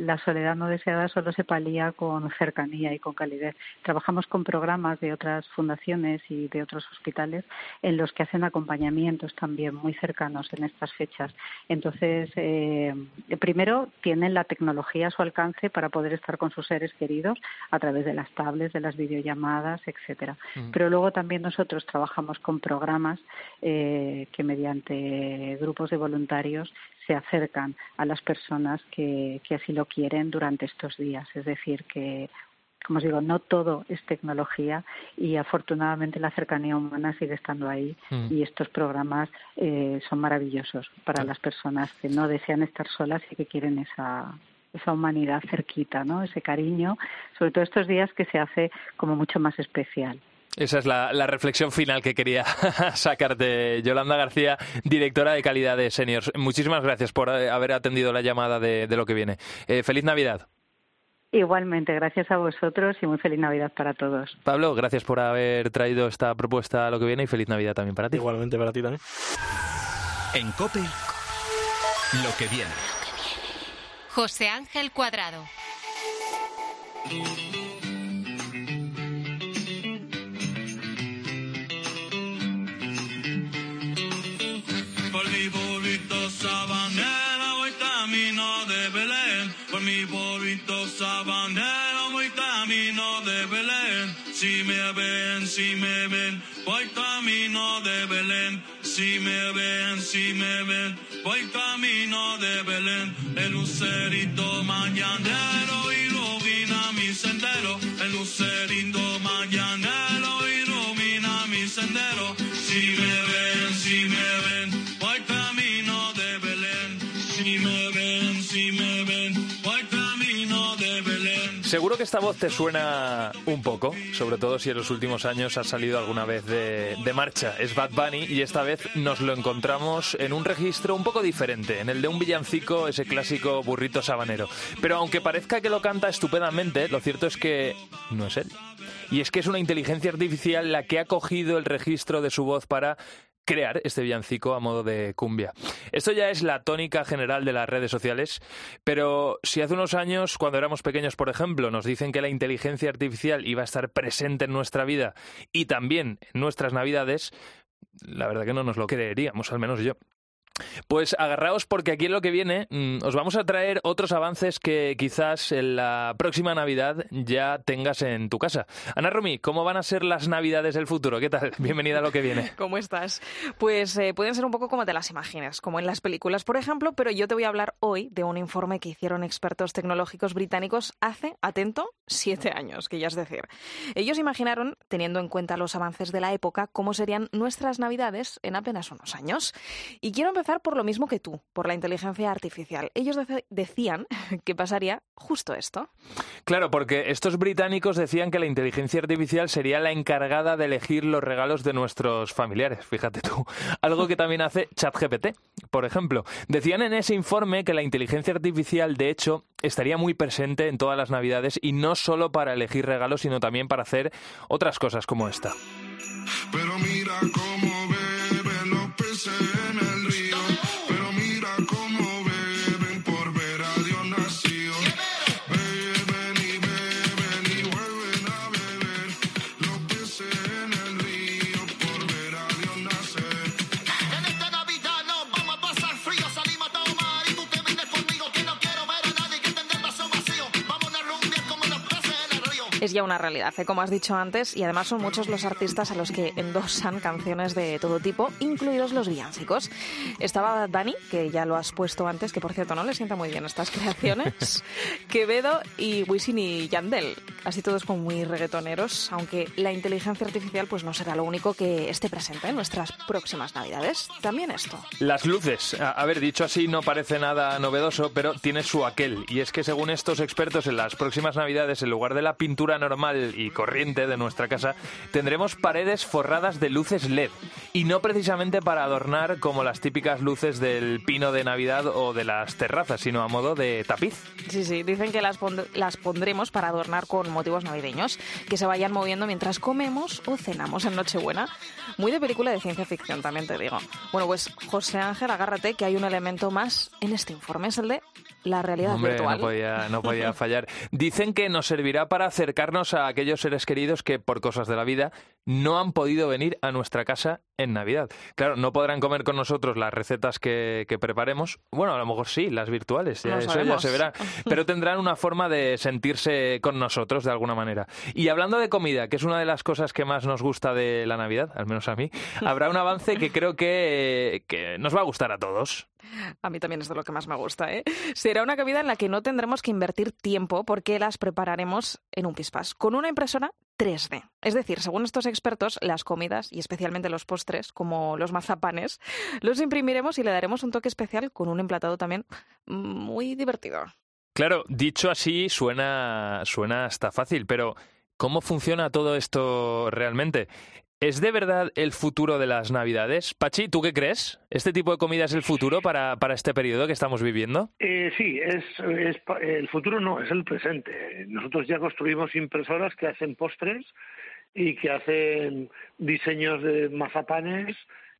la soledad no deseada solo se palía con cercanía y con calidez. Trabajamos con programas de otras fundaciones y de otros hospitales en los que hacen acompañamientos también muy cercanos en estas fechas. Entonces, eh, primero tienen la tecnología a su alcance para poder estar con sus seres queridos a través de las tablets, de las videollamadas, etcétera. Mm. Pero luego también nosotros trabajamos con programas eh, que mediante grupos de voluntarios se acercan a las personas que, que así lo quieren durante estos días. Es decir, que como os digo, no todo es tecnología y afortunadamente la cercanía humana sigue estando ahí mm. y estos programas eh, son maravillosos para las personas que no desean estar solas y que quieren esa, esa humanidad cerquita, ¿no? Ese cariño, sobre todo estos días que se hace como mucho más especial. Esa es la, reflexión final que quería sacarte. Yolanda García, directora de calidad de Seniors. Muchísimas gracias por eh, haber atendido la llamada de, lo que viene. Eh, feliz Navidad. Igualmente, gracias a vosotros y muy feliz Navidad para todos. Pablo, gracias por haber traído esta propuesta a lo que viene y feliz Navidad también para ti. Igualmente para ti también. En COPE, lo que viene. José Ángel Cuadrado. Por mi pueblito sabanero voy camino de Belén. Por mi pueblito sabanero voy camino de Belén. Si me ven, si me ven, voy camino de Belén. Si me ven, si me ven, voy camino de Belén. El lucerito mañanero ilumina mi sendero. El lucerito mañanero Seguro que esta voz te suena un poco, sobre todo si en los últimos años has salido alguna vez de, de, marcha. Es Bad Bunny y esta vez nos lo encontramos en un registro un poco diferente, en el de un villancico, ese clásico burrito sabanero. Pero aunque parezca que lo canta estupendamente, lo cierto es que no es él. Y es que es una inteligencia artificial la que ha cogido el registro de su voz para crear este villancico a modo de cumbia. Esto ya es la tónica general de las redes sociales, pero si hace unos años, cuando éramos pequeños, por ejemplo, nos dicen que la inteligencia artificial iba a estar presente en nuestra vida y también en nuestras navidades, la verdad que no nos lo creeríamos, al menos yo. Pues agarraos porque aquí en lo que viene mm, os vamos a traer otros avances que quizás en la próxima Navidad ya tengas en tu casa. Ana Romy, ¿cómo van a ser las Navidades del futuro? ¿Qué tal? Bienvenida a lo que viene. ¿Cómo estás? Pues eh, pueden ser un poco como te las imaginas, como en las películas, por ejemplo, pero yo te voy a hablar hoy de un informe que hicieron expertos tecnológicos británicos hace, atento, siete años, que ya es decir. Ellos imaginaron, teniendo en cuenta los avances de la época, cómo serían nuestras Navidades en apenas unos años. Y quiero empezar por lo mismo que tú, por la inteligencia artificial. Ellos decían que pasaría justo esto. Claro, porque estos británicos decían que la inteligencia artificial sería la encargada de elegir los regalos de nuestros familiares, fíjate tú. Algo que también hace ChatGPT, por ejemplo. Decían en ese informe que la inteligencia artificial, de hecho, estaría muy presente en todas las Navidades y no solo para elegir regalos, sino también para hacer otras cosas como esta. Pero mira cómo Es ya una realidad, ¿eh? como has dicho antes, y además son muchos los artistas a los que endosan canciones de todo tipo, incluidos los villancicos. Estaba Dani, que ya lo has puesto antes, que por cierto no le sienta muy bien estas creaciones, Quevedo y Wisin y Yandel, así todos como muy reggaetoneros, aunque la inteligencia artificial pues no será lo único que esté presente en nuestras próximas navidades. También esto. Las luces. A a ver, dicho así no parece nada novedoso, pero tiene su aquel. Y es que según estos expertos, en las próximas navidades, en lugar de la pintura normal y corriente de nuestra casa, tendremos paredes forradas de luces LED. Y no precisamente para adornar como las típicas luces del pino de Navidad o de las terrazas, sino a modo de tapiz. Sí, sí, dicen que las, las pondremos para adornar con motivos navideños, que se vayan moviendo mientras comemos o cenamos en Nochebuena. Muy de película de ciencia ficción, también te digo. Bueno, pues José Ángel, agárrate que hay un elemento más en este informe, es el de la realidad Hombre, virtual. no podía, no podía fallar. Dicen que nos servirá para acercarnos a aquellos seres queridos que, por cosas de la vida, no han podido venir a nuestra casa en Navidad. Claro, no podrán comer con nosotros las recetas que, que preparemos. Bueno, a lo mejor sí, las virtuales, ya- No eso ya sabemos. se verá. Pero tendrán una forma de sentirse con nosotros de alguna manera. Y hablando de comida, que es una de las cosas que más nos gusta de la Navidad, al menos a mí, habrá un avance que creo que, que nos va a gustar a todos. A mí también es de lo que más me gusta, ¿eh? Será una comida en la que no tendremos que invertir tiempo porque las prepararemos en un pispás, con una impresora 3D. Es decir, según estos expertos, las comidas, y especialmente los postres, como los mazapanes, los imprimiremos y le daremos un toque especial con un emplatado también muy divertido. Claro, dicho así suena, suena hasta fácil, pero ¿cómo funciona todo esto realmente? ¿Es de verdad el futuro de las Navidades? Pachi, ¿tú qué crees? ¿Este tipo de comida es el futuro para, para este periodo que estamos viviendo? Eh, sí, es, el futuro no, es el presente. Nosotros ya construimos impresoras que hacen postres y que hacen diseños de mazapanes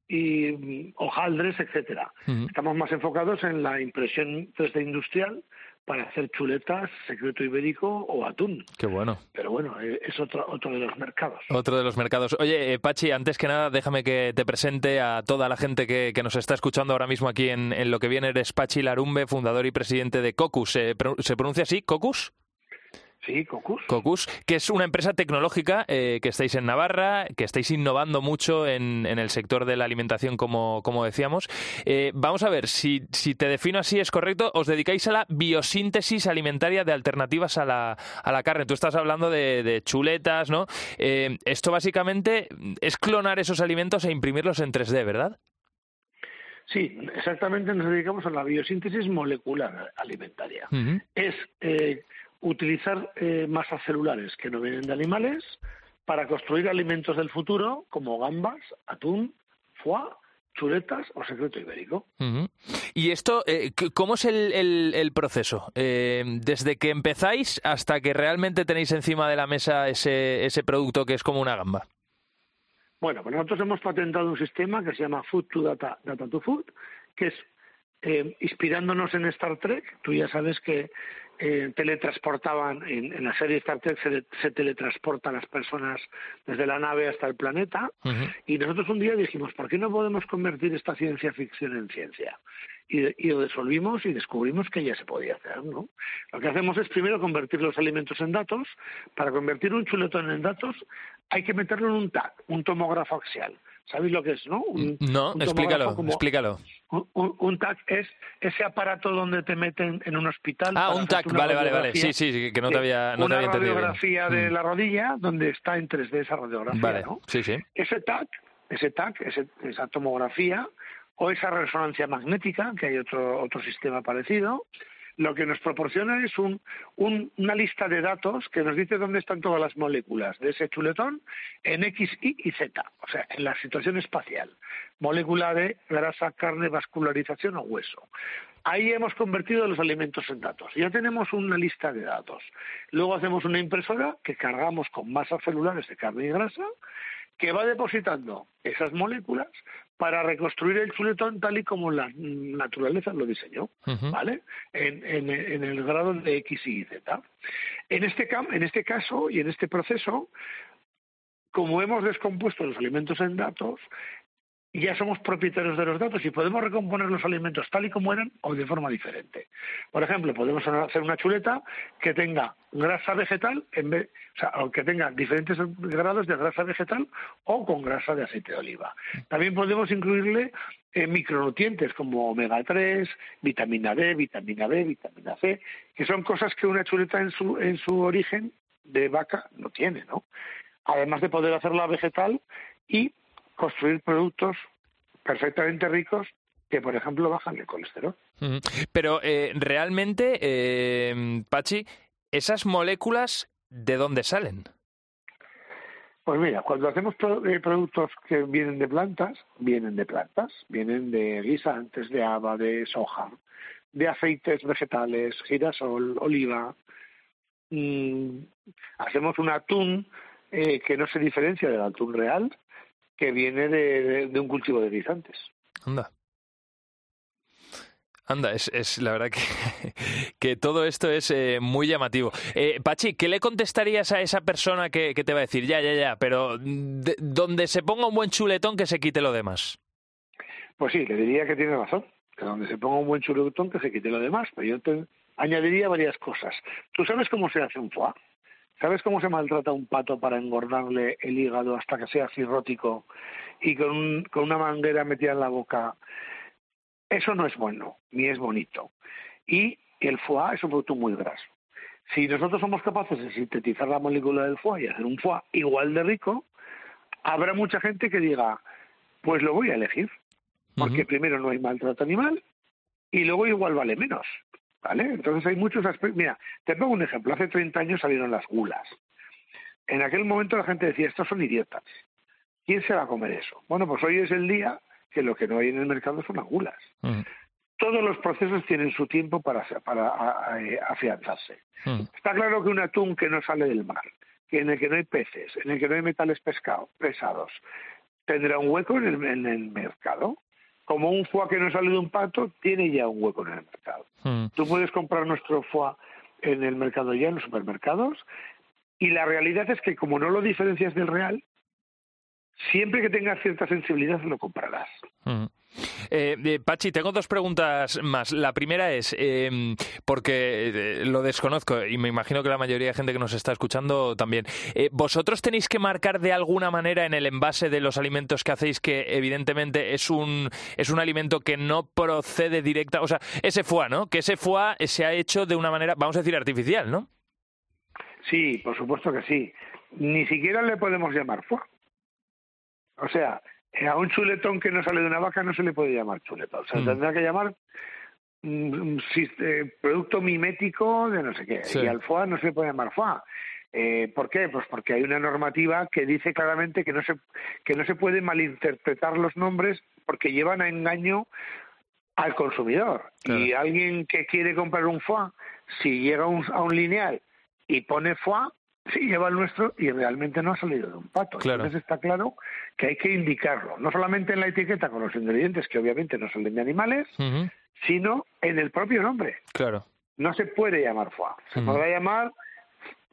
y mm, hojaldres, etcétera. Estamos más enfocados en la impresión 3D industrial para hacer chuletas, secreto ibérico o atún. Qué bueno. Pero bueno, eh, es otro, otro de los mercados. Otro de los mercados. Oye, eh, Pachi, antes que nada, déjame que te presente a toda la gente que, que nos está escuchando ahora mismo aquí en, en Lo que viene. Eres Pachi Larumbe, fundador y presidente de Cocus. ¿Se, pro- ¿se pronuncia así? ¿Cocus? Sí, Cocus. Cocus, que es una empresa tecnológica eh, que estáis en Navarra, que estáis innovando mucho en, en el sector de la alimentación, como, como decíamos. Eh, vamos a ver, si, si te defino así es correcto, os dedicáis a la biosíntesis alimentaria de alternativas a la, a la carne. Tú estás hablando de, de chuletas, ¿no? Eh, esto básicamente es clonar esos alimentos e imprimirlos en 3D, ¿verdad? Sí, exactamente nos dedicamos a la biosíntesis molecular alimentaria. Es eh, utilizar eh, masas celulares que no vienen de animales para construir alimentos del futuro como gambas, atún, foie, chuletas o secreto ibérico. ¿Y esto, eh, cómo es el, el- el proceso? Eh, desde que empezáis hasta que realmente tenéis encima de la mesa ese, ese producto que es como una gamba. Bueno, pues nosotros hemos patentado un sistema que se llama Food to Data, Data to Food, que es eh, inspirándonos en Star Trek. Tú ya sabes que eh, teletransportaban, en, en la serie Star Trek se, se teletransportan las personas desde la nave hasta el planeta. Y nosotros un día dijimos, ¿por qué no podemos convertir esta ciencia ficción en ciencia? Y, y lo resolvimos y descubrimos que ya se podía hacer, ¿no? Lo que hacemos es primero convertir los alimentos en datos. Para convertir un chuletón en datos hay que meterlo en un TAC, un tomógrafo axial. ¿Sabéis lo que es, no? Un- No, un explícalo, como- explícalo. Un, TAC es ese aparato donde te meten en un hospital. Ah, un TAC, una vale, vale, vale. Sí, sí, que no te había, no te una había entendido. bien. radiografía de Mm. la rodilla donde está en 3D esa radiografía, Vale, ¿no? sí, sí. Ese TAC, ese TAC, ese- esa tomografía o esa resonancia magnética, que hay otro, otro sistema parecido, lo que nos proporciona es un, una lista de datos que nos dice dónde están todas las moléculas de ese chuletón en X, Y y Z, o sea, en la situación espacial. Molécula de grasa, carne, vascularización o hueso. Ahí hemos convertido los alimentos en datos. Ya tenemos una lista de datos. Luego hacemos una impresora que cargamos con masas celulares de carne y grasa que va depositando esas moléculas para reconstruir el chuletón tal y como la naturaleza lo diseñó, ¿vale? En, en, el grado de X, Y, Z. En este, en este caso y en este proceso, como hemos descompuesto los alimentos en datos, ya somos propietarios de los datos y podemos recomponer los alimentos tal y como eran o de forma diferente. Por ejemplo, podemos hacer una chuleta que tenga grasa vegetal, en vez, o sea, que tenga diferentes grados de grasa vegetal o con grasa de aceite de oliva. También podemos incluirle eh, micronutrientes como omega 3, vitamina D, vitamina B, vitamina C, que son cosas que una chuleta en su, en su origen de vaca no tiene, ¿no? Además de poder hacerla vegetal y construir productos perfectamente ricos que, por ejemplo, bajan el colesterol. Pero eh, realmente, eh, Pachi, ¿esas moléculas de dónde salen? Pues mira, cuando hacemos eh, productos que vienen de plantas, vienen de plantas, vienen de guisantes, de haba, de soja, de aceites vegetales, girasol, oliva. Mm, hacemos un atún que no se diferencia del atún real, que viene de, un cultivo de guisantes. Anda. Anda, es, es la verdad que, que todo esto es eh, muy llamativo. Eh, Pachi, ¿qué le contestarías a esa persona que, te va a decir, ya, ya, ya, pero donde se ponga un buen chuletón que se quite lo demás? Pues sí, le diría que tiene razón, que donde se ponga un buen chuletón que se quite lo demás, pero yo te añadiría varias cosas. ¿Tú sabes cómo se hace un foie? ¿Sabes cómo se maltrata un pato para engordarle el hígado hasta que sea cirrótico y con, con una manguera metida en la boca? Eso no es bueno, ni es bonito. Y el foie es un producto muy graso. Si nosotros somos capaces de sintetizar la molécula del foie y hacer un foie igual de rico, habrá mucha gente que diga, pues lo voy a elegir, porque primero no hay maltrato animal y luego igual vale menos. ¿Vale? Entonces hay muchos aspectos. Mira, te pongo un ejemplo. Hace 30 años salieron las gulas. En aquel momento la gente decía, estos son idiotas. ¿Quién se va a comer eso? Bueno, pues hoy es el día que lo que no hay en el mercado son las gulas. Todos los procesos tienen su tiempo para, para eh, afianzarse. Está claro que un atún que no sale del mar, que en el que no hay peces, en el que no hay metales pescado, pesados, tendrá un hueco en el mercado como un foie que no sale de un pato, tiene ya un hueco en el mercado. Hmm. Tú puedes comprar nuestro foie en el mercado ya, en los supermercados, y la realidad es que como no lo diferencias del real, siempre que tengas cierta sensibilidad lo comprarás. Hmm. Eh, eh, Pachi, tengo dos preguntas más. La primera es, em, porque eh, lo desconozco y me imagino que la mayoría de gente que nos está escuchando también. ¿Vosotros tenéis que marcar de alguna manera en el envase de los alimentos que hacéis que evidentemente es un, es un alimento que no procede directa, o sea, ese foie, ¿no? Que ese foie se ha hecho de una manera, vamos a decir, artificial, ¿no? Sí, por supuesto que sí. Ni siquiera le podemos llamar foie. O sea, a un chuletón que no sale de una vaca no se le puede llamar chuletón. O sea, mm. tendrá que llamar mm, eh, producto mimético de no sé qué. Y al foie no se le puede llamar foie. Eh, ¿Por qué? Pues porque hay una normativa que dice claramente que no se que no se puede malinterpretar los nombres porque llevan a engaño al consumidor. Y alguien que quiere comprar un foie, si llega a un lineal y pone foie, sí lleva el nuestro y realmente no ha salido de un pato. Entonces está claro que hay que indicarlo, no solamente en la etiqueta con los ingredientes que obviamente no salen de animales, sino en el propio nombre. Claro. No se puede llamar foie, se podrá llamar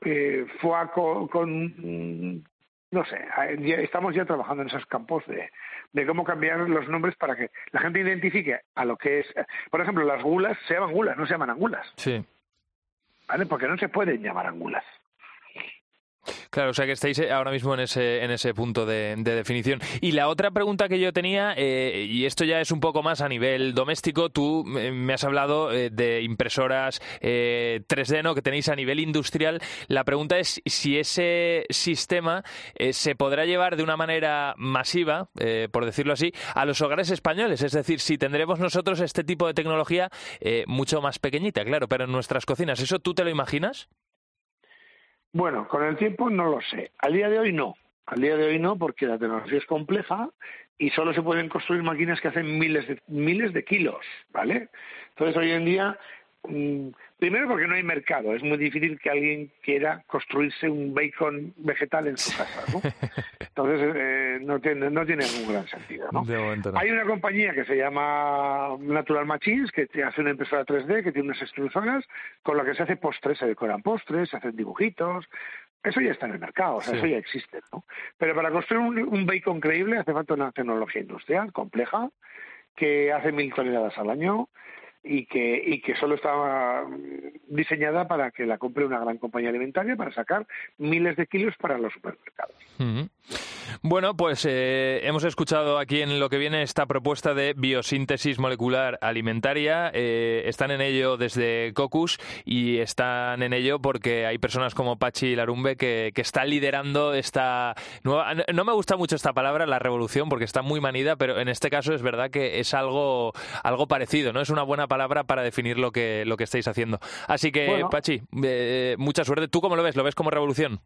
eh, foie con, no sé, estamos ya trabajando en esos campos de, de cómo cambiar los nombres para que la gente identifique a lo que es, por ejemplo, las gulas se llaman gulas, no se llaman angulas. Sí. ¿Vale? Porque no se pueden llamar angulas. Claro, o sea que estáis eh, ahora mismo en ese, en ese punto de, definición. Y la otra pregunta que yo tenía, eh, y esto ya es un poco más a nivel doméstico, tú me has hablado eh, de impresoras 3D ¿no? que tenéis a nivel industrial. La pregunta es si ese sistema se podrá llevar de una manera masiva, por decirlo así, a los hogares españoles. Es decir, si tendremos nosotros este tipo de tecnología mucho más pequeñita, claro, pero en nuestras cocinas. ¿Eso tú te lo imaginas? Bueno, con el tiempo no lo sé. Al día de hoy no. Al día de hoy no, porque la tecnología es compleja y solo se pueden construir máquinas que hacen miles de, miles de kilos, ¿vale? Entonces hoy en día primero porque no hay mercado, es muy difícil que alguien quiera construirse un bacon vegetal en su casa, ¿no? Entonces eh, no tiene no tiene ningún gran sentido, ¿no? Hay una compañía que se llama Natural Machines que hace una impresora 3D que tiene unas extrusoras con la que se hace postres, se decoran postres, se hacen dibujitos, eso ya está en el mercado, o sea, eso ya existe, ¿no? Pero para construir un, un bacon creíble hace falta una tecnología industrial compleja que hace mil toneladas al año y que, y que solo estaba diseñada para que la compre una gran compañía alimentaria para sacar miles de kilos para los supermercados. Bueno, pues eh, hemos escuchado aquí en lo que viene esta propuesta de biosíntesis molecular alimentaria. Eh, están en ello desde Cocus y están en ello porque hay personas como Pachi Larumbe que, que están liderando esta nueva. No me gusta mucho esta palabra, la revolución, porque está muy manida, pero en este caso es verdad que es algo, algo parecido, ¿no? Es una buena palabra para definir lo que, lo que estáis haciendo. Así que, Pachi, eh, mucha suerte. ¿Tú cómo lo ves? ¿Lo ves como revolución?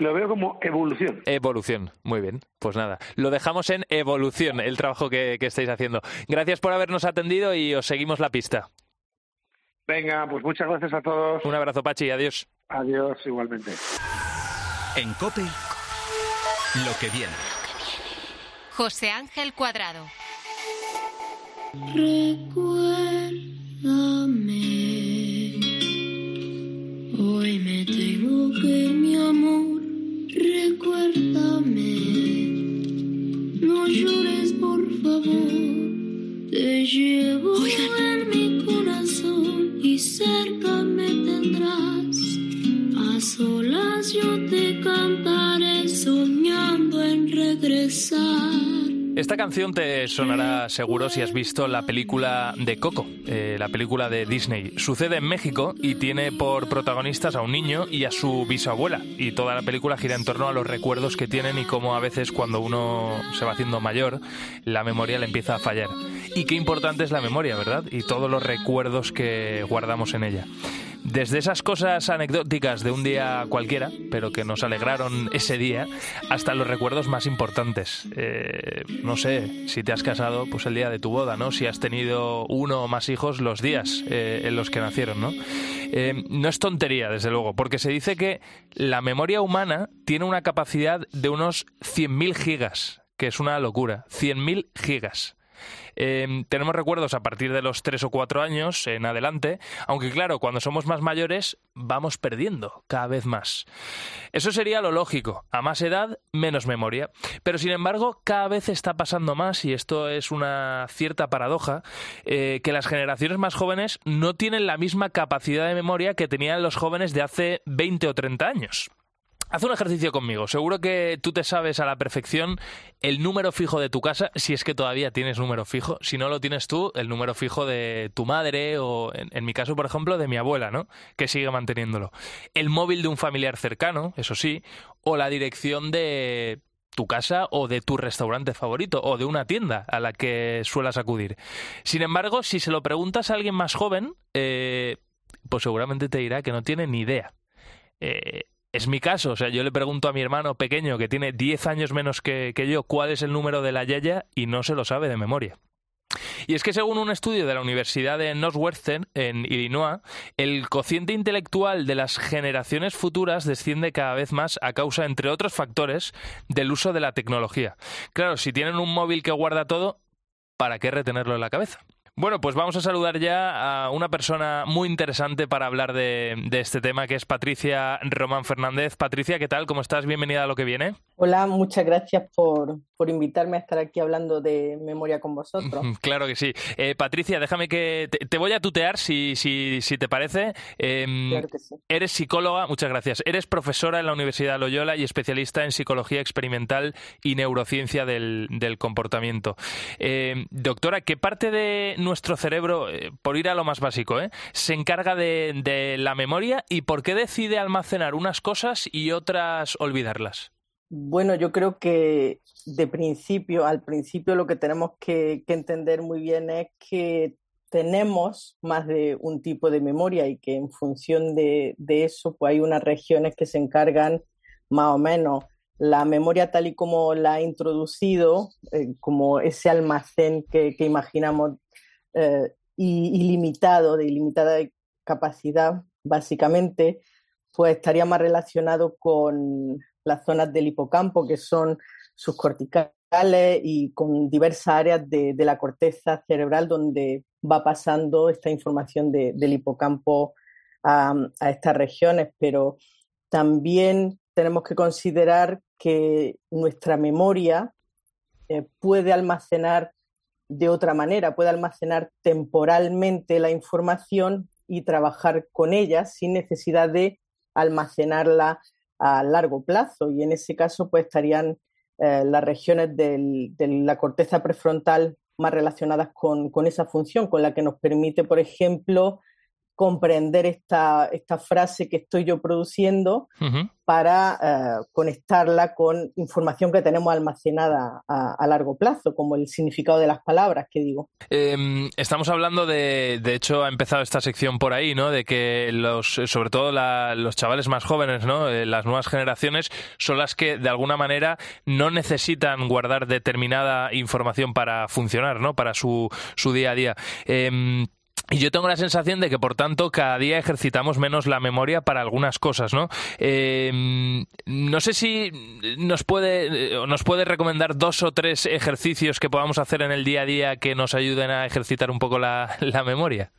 Lo veo como evolución. Evolución, muy bien. Pues nada, lo dejamos en evolución, el trabajo que, estáis haciendo. Gracias por habernos atendido y os seguimos la pista. Venga, pues muchas gracias a todos. Un abrazo, Pachi, adiós. Adiós, igualmente. En COPE, lo que viene. José Ángel Cuadrado. Hoy llores, por favor. Te llevo en mi corazón y cerca me tendrás. A solas yo te cantaré soñando en regresar. Esta canción te sonará seguro si has visto la película de Coco, eh, la película de Disney. Sucede en México y tiene por protagonistas a un niño y a su bisabuela. Y toda la película gira en torno a los recuerdos que tienen y cómo a veces cuando uno se va haciendo mayor, la memoria le empieza a fallar. Y qué importante es la memoria, ¿verdad? Y todos los recuerdos que guardamos en ella. Desde esas cosas anecdóticas de un día cualquiera, pero que nos alegraron ese día, hasta los recuerdos más importantes. Eh, no sé, si te has casado, pues el día de tu boda, ¿no? Si has tenido uno o más hijos, los días eh, en los que nacieron, ¿no? Eh, no es tontería, desde luego, porque se dice que la memoria humana tiene una capacidad de unos 100.000 gigas, que es una locura. 100.000 gigas. Em, tenemos recuerdos a partir de los tres o cuatro años en adelante, aunque claro, cuando somos más mayores vamos perdiendo cada vez más. Eso sería lo lógico, a más edad, menos memoria. Pero sin embargo, cada vez está pasando más, y esto es una cierta paradoja, eh, que las generaciones más jóvenes no tienen la misma capacidad de memoria que tenían los jóvenes de hace 20 o 30 años. Haz un ejercicio conmigo. Seguro que tú te sabes a la perfección el número fijo de tu casa, si es que todavía tienes número fijo. Si no lo tienes tú, el número fijo de tu madre o, en, mi caso, por ejemplo, de mi abuela, ¿no? Que sigue manteniéndolo. El móvil de un familiar cercano, eso sí, o la dirección de tu casa o de tu restaurante favorito o de una tienda a la que suelas acudir. Sin embargo, si se lo preguntas a alguien más joven, eh, pues seguramente te dirá que no tiene ni idea. Eh, es mi caso, o sea, yo le pregunto a mi hermano pequeño que tiene 10 años menos que, yo cuál es el número de la Yaya y no se lo sabe de memoria. Y es que según un estudio de la Universidad de Northwestern, en Illinois, el cociente intelectual de las generaciones futuras desciende cada vez más a causa, entre otros factores, del uso de la tecnología. Claro, si tienen un móvil que guarda todo, ¿para qué retenerlo en la cabeza? Bueno, pues vamos a saludar ya a una persona muy interesante para hablar de, este tema, que es Patricia Román Fernández. Patricia, ¿qué tal? ¿Cómo estás? Bienvenida a lo que viene. Hola, muchas gracias por, por, invitarme a estar aquí hablando de memoria con vosotros. Claro que sí. Eh, Patricia, déjame que te, voy a tutear si, si, si te parece. Em, claro que sí. Eres psicóloga, muchas gracias. Eres profesora en la Universidad Loyola y especialista en psicología experimental y neurociencia del, del comportamiento. Em, doctora, ¿qué parte de nuestro cerebro, eh, por ir a lo más básico, eh, se encarga de, la memoria y por qué decide almacenar unas cosas y otras olvidarlas? Bueno, yo creo que de principio, al principio lo que tenemos que, entender muy bien es que tenemos más de un tipo de memoria y que en función de, eso, pues hay unas regiones que se encargan más o menos. La memoria tal y como la ha introducido, eh, como ese almacén que, imaginamos eh, ilimitado, de ilimitada capacidad, básicamente, pues estaría más relacionado con las zonas del hipocampo, que son sus corticales y con diversas áreas de, la corteza cerebral donde va pasando esta información del hipocampo a, estas regiones, pero también tenemos que considerar que nuestra memoria eh, puede almacenar de otra manera, puede almacenar temporalmente la información y trabajar con ella sin necesidad de almacenarla a largo plazo. Y en ese caso pues estarían eh, las regiones de la corteza prefrontal más relacionadas con, con, esa función, con la que nos permite, por ejemplo, comprender esta, esta frase que estoy yo produciendo para eh, conectarla con información que tenemos almacenada a, largo plazo, como el significado de las palabras que digo. Em, estamos hablando de, de hecho, ha empezado esta sección por ahí, ¿no? De que los, sobre todo los chavales más jóvenes, ¿no? Eh, las nuevas generaciones son las que de alguna manera no necesitan guardar determinada información para funcionar, ¿no? Para su, su día a día. Em, y yo tengo la sensación de que, por tanto, cada día ejercitamos menos la memoria para algunas cosas, ¿no? Eh, no sé si nos puede, nos puede recomendar dos o tres ejercicios que podamos hacer en el día a día que nos ayuden a ejercitar un poco la, la memoria.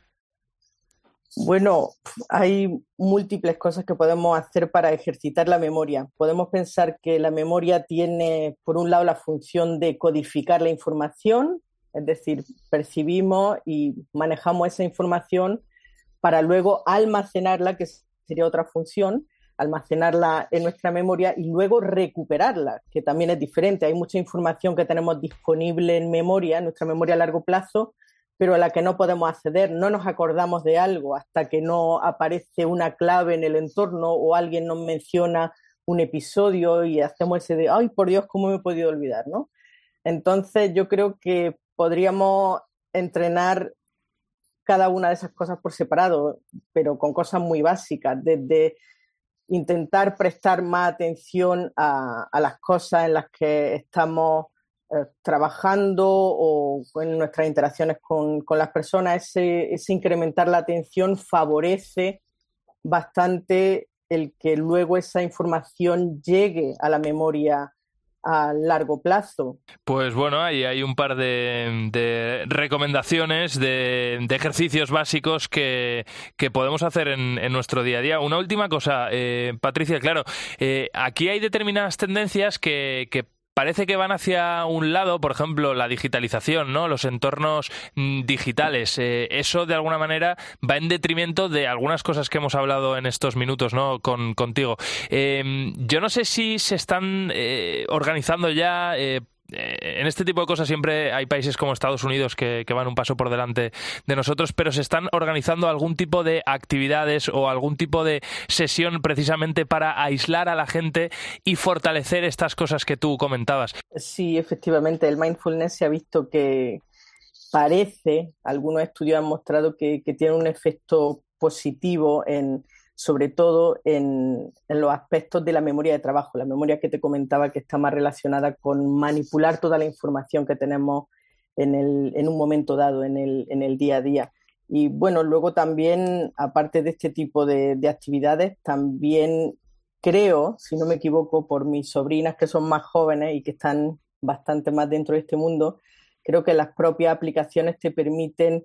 Bueno, hay múltiples cosas que podemos hacer para ejercitar la memoria. Podemos pensar que la memoria tiene, por un lado, la función de codificar la información, es decir, percibimos y manejamos esa información para luego almacenarla, que sería otra función, almacenarla en nuestra memoria y luego recuperarla, que también es diferente. Hay mucha información que tenemos disponible en memoria, en nuestra memoria a largo plazo, pero a la que no podemos acceder. No nos acordamos de algo hasta que no aparece una clave en el entorno o alguien nos menciona un episodio y hacemos ese de, ay, por Dios, ¿cómo me he podido olvidar? ¿no? Entonces yo creo que podríamos entrenar cada una de esas cosas por separado, pero con cosas muy básicas, desde intentar prestar más atención a, las cosas en las que estamos eh, trabajando o en nuestras interacciones con, las personas, ese, ese, incrementar la atención favorece bastante el que luego esa información llegue a la memoria a largo plazo. Pues bueno, ahí hay un par de, recomendaciones, de, ejercicios básicos que, podemos hacer en, nuestro día a día. Una última cosa, eh, Patricia, claro, eh, aquí hay determinadas tendencias que, que parece que van hacia un lado, por ejemplo, la digitalización, ¿no? Los entornos mm, digitales. Eh, eso de alguna manera va en detrimento de algunas cosas que hemos hablado en estos minutos, ¿no? Con, contigo. Em, yo no sé si se están eh, organizando ya eh, eh, en este tipo de cosas siempre hay países como Estados Unidos que, van un paso por delante de nosotros, pero se están organizando algún tipo de actividades o algún tipo de sesión precisamente para aislar a la gente y fortalecer estas cosas que tú comentabas. Sí, efectivamente, el mindfulness se ha visto que parece, algunos estudios han mostrado que tiene un efecto positivo en sobre todo en, los aspectos de la memoria de trabajo, la memoria que te comentaba que está más relacionada con manipular toda la información que tenemos en, un momento dado, en el, día a día. Y bueno, luego también, aparte de este tipo de, de actividades, también creo, si no me equivoco, por mis sobrinas que son más jóvenes y que están bastante más dentro de este mundo, creo que las propias aplicaciones te permiten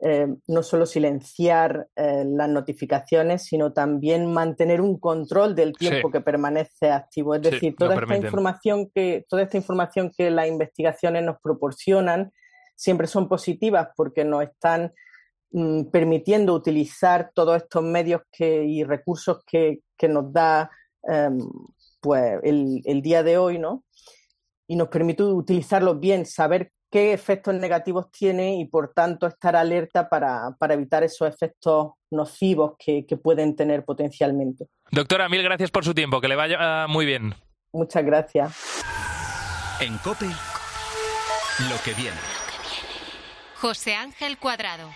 eh, no solo silenciar eh, las notificaciones, sino también mantener un control del tiempo Sí. que permanece activo. Es Sí, decir, toda esta permiten. información que, toda esta información que las investigaciones nos proporcionan siempre son positivas porque nos están mm, permitiendo utilizar todos estos medios que, y recursos que, que nos da em, pues el, el día de hoy, ¿no? Y nos permite utilizarlos bien, saber qué efectos negativos tiene y por tanto estar alerta para, para evitar esos efectos nocivos que, que pueden tener potencialmente. Doctora, mil gracias por su tiempo, que le vaya ah, muy bien. Muchas gracias. En Cope, lo que viene. José Ángel Cuadrado.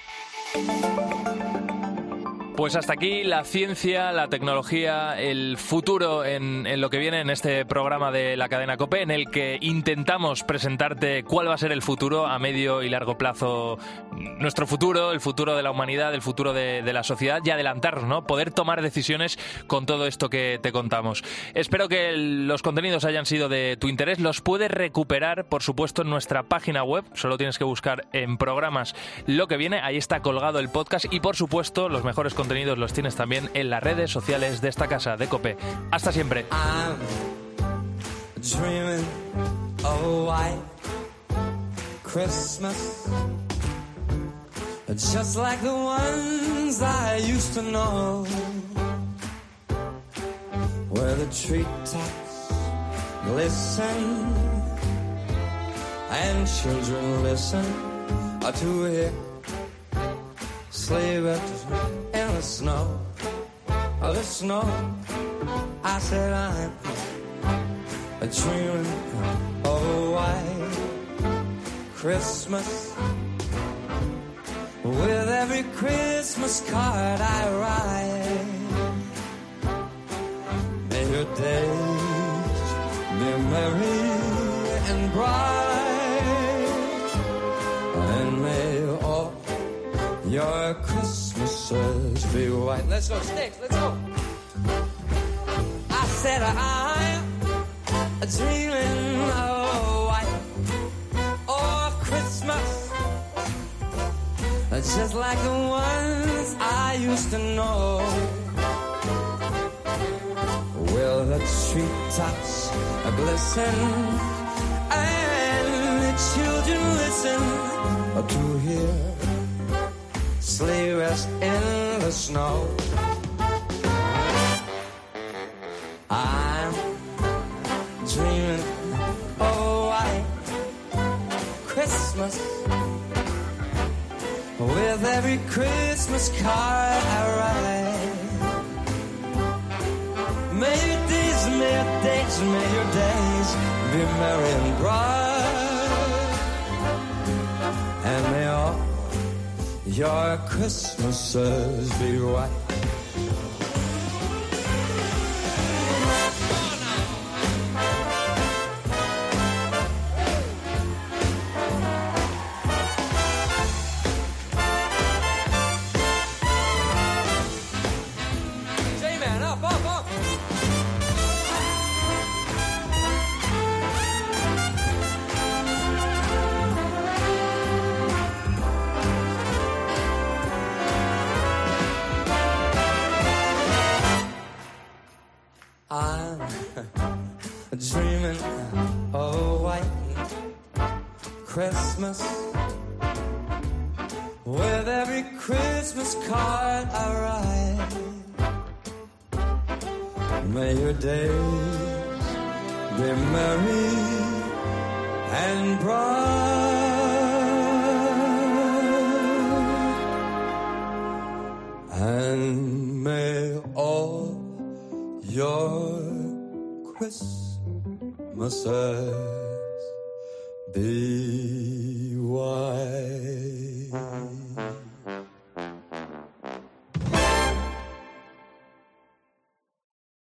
Pues hasta aquí la ciencia, la tecnología, el futuro en, lo que viene en este programa de la cadena COPE, en el que intentamos presentarte cuál va a ser el futuro a medio y largo plazo, nuestro futuro, el futuro de la humanidad, el futuro de, la sociedad y adelantarnos, ¿no? Poder tomar decisiones con todo esto que te contamos. Espero que los contenidos hayan sido de tu interés. Los puedes recuperar, por supuesto, en nuestra página web. Solo tienes que buscar en programas lo que viene. Ahí está colgado el podcast y, por supuesto, los mejores contenidos los tienes también en las redes sociales de esta casa de Cope. Hasta siempre. just like the ones I used to know, where the treetops glisten and children listen to hear bells in the snow, the snow. I said I'm a dreaming of a white Christmas. With every Christmas card I write, may your days be merry and bright, your Christmases be white. Let's go, Sticks, let's go. I said I'm dreaming of white or Christmas, just like the ones I used to know. Will the treetops glisten and the children listen to hear sleigh rest in the snow. I'm dreaming of a white Christmas with every Christmas card I write. May your days, may your days, may your days be merry and bright, your Christmases be white.